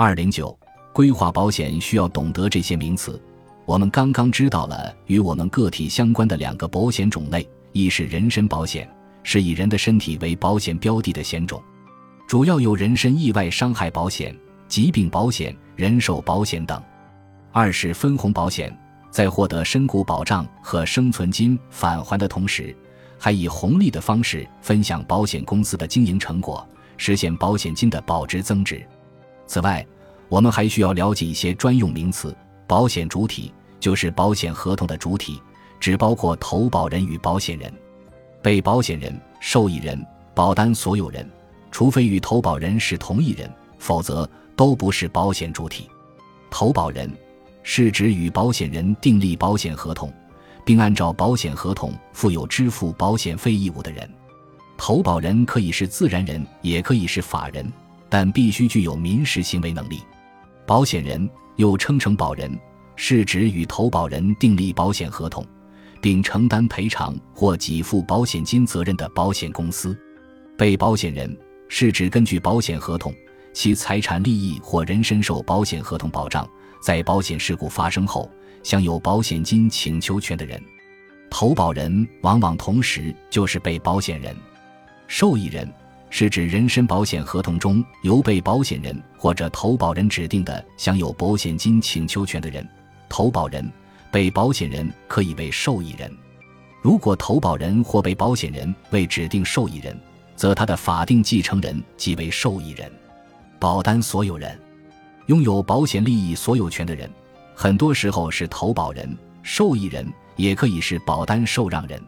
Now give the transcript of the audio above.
二零九，规划保险需要懂得这些名词。我们刚刚知道了与我们个体相关的两个保险种类，一是人身保险，是以人的身体为保险标的的险种，主要有人身意外伤害保险、疾病保险、人寿保险等；二是分红保险，在获得身故保障和生存金返还的同时，还以红利的方式分享保险公司的经营成果，实现保险金的保值增值。此外，我们还需要了解一些专用名词。保险主体就是保险合同的主体，只包括投保人与保险人、被保险人、受益人、保单所有人，除非与投保人是同一人，否则都不是保险主体。投保人是指与保险人订立保险合同，并按照保险合同负有支付保险费义务的人。投保人可以是自然人，也可以是法人。但必须具有民事行为能力。保险人又称承保人，是指与投保人订立保险合同，并承担赔偿或给付保险金责任的保险公司。被保险人是指根据保险合同，其财产利益或人身受保险合同保障，在保险事故发生后享有保险金请求权的人。投保人往往同时就是被保险人、受益人。是指人身保险合同中由被保险人或者投保人指定的享有保险金请求权的人。投保人、被保险人可以为受益人。如果投保人或被保险人为指定受益人，则他的法定继承人即为受益人。保单所有人，拥有保险利益所有权的人，很多时候是投保人、受益人，也可以是保单受让人。